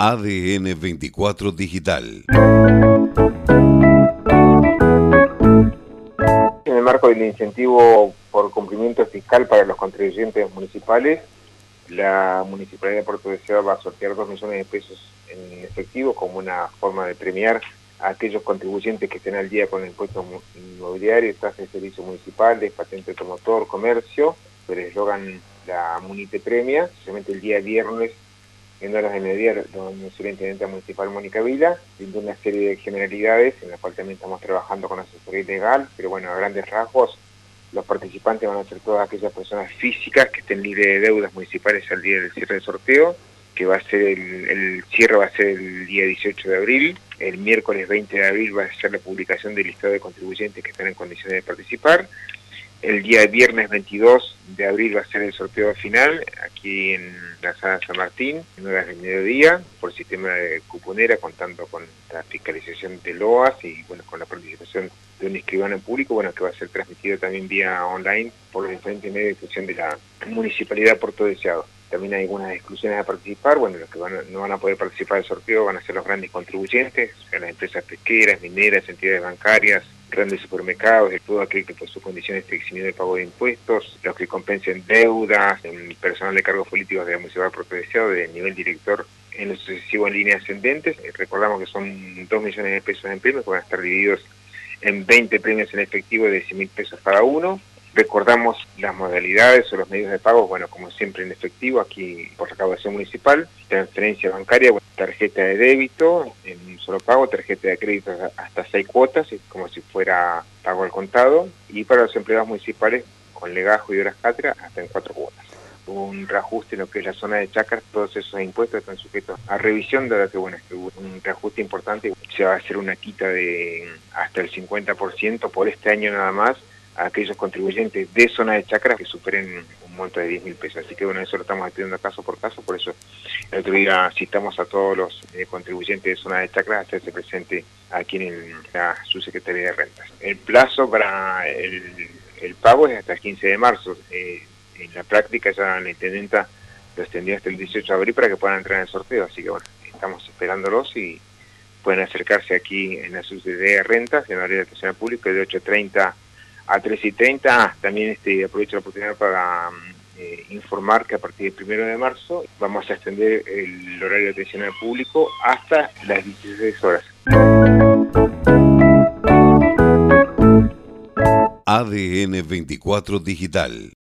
ADN 24 Digital. En el marco del incentivo por cumplimiento fiscal para los contribuyentes municipales, la Municipalidad de Puerto Deseado va a sortear 2 millones de pesos en efectivo como una forma de premiar a aquellos contribuyentes que estén al día con el impuesto inmobiliario, tasas de servicios municipales, patente automotor, comercio, el eslogan la Munite Premia, especialmente el día viernes en horas de mediodía, la superintendente municipal Mónica Vila, brindó una serie de generalidades en las cuales también estamos trabajando con asesoría legal, pero bueno, a grandes rasgos, los participantes van a ser todas aquellas personas físicas que estén libres de deudas municipales al día del cierre del sorteo, que va a ser el, el cierre va a ser el día 18 de abril, el miércoles 20 de abril va a ser la publicación del listado de contribuyentes que están en condiciones de participar, el día viernes 22 de abril va a ser el sorteo final aquí en la sala San Martín, en horas del mediodía, por sistema de cuponera, contando con la fiscalización de LOAS y bueno, con la participación de un escribano en público, bueno, que va a ser transmitido también vía online por los diferentes medios de difusión de la Municipalidad Puerto Deseado. También hay algunas exclusiones a participar, bueno, los que van no van a poder participar del sorteo van a ser los grandes contribuyentes, o sea, las empresas pesqueras, mineras, entidades bancarias, grandes supermercados, de todo aquel que por sus condiciones esté eximido del pago de impuestos, los que compensen deudas, el personal de cargos políticos de la Municipalidad Provincial de nivel director en lo sucesivo en líneas ascendentes. Eh, recordamos que son 2 millones de pesos en premios que van a estar divididos en 20 premios en efectivo de 10 mil pesos cada uno. Recordamos las modalidades o los medios de pago, bueno, como siempre en efectivo, aquí por recaudación municipal, transferencia bancaria, tarjeta de débito en un solo pago, tarjeta de crédito hasta seis cuotas, como si fuera pago al contado, y para los empleados municipales con legajo y horas cátedra hasta en cuatro cuotas. Un reajuste en lo que es la zona de Chacras, todos esos impuestos están sujetos a revisión, dado que bueno, es un reajuste importante, se va a hacer una quita de hasta el 50% por este año nada más, a aquellos contribuyentes de zona de chacra que superen monto de 10 mil pesos. Así que bueno, eso lo estamos atendiendo caso por caso, por eso el otro día citamos a todos los eh, contribuyentes de zona de chacra a hacerse presente aquí en la subsecretaría de rentas. El plazo para el, pago es hasta el 15 de marzo. Eh, en la práctica ya la intendenta lo extendió hasta el 18 de abril para que puedan entrar en el sorteo, así que bueno, estamos esperándolos y pueden acercarse aquí en la subsecretaría de rentas, en la área de atención al público, de 8.30 a 3 y 30. también este, aprovecho la oportunidad para eh, informar que a partir del 1 de marzo vamos a extender el horario de atención al público hasta las 16 horas. ADN 24 Digital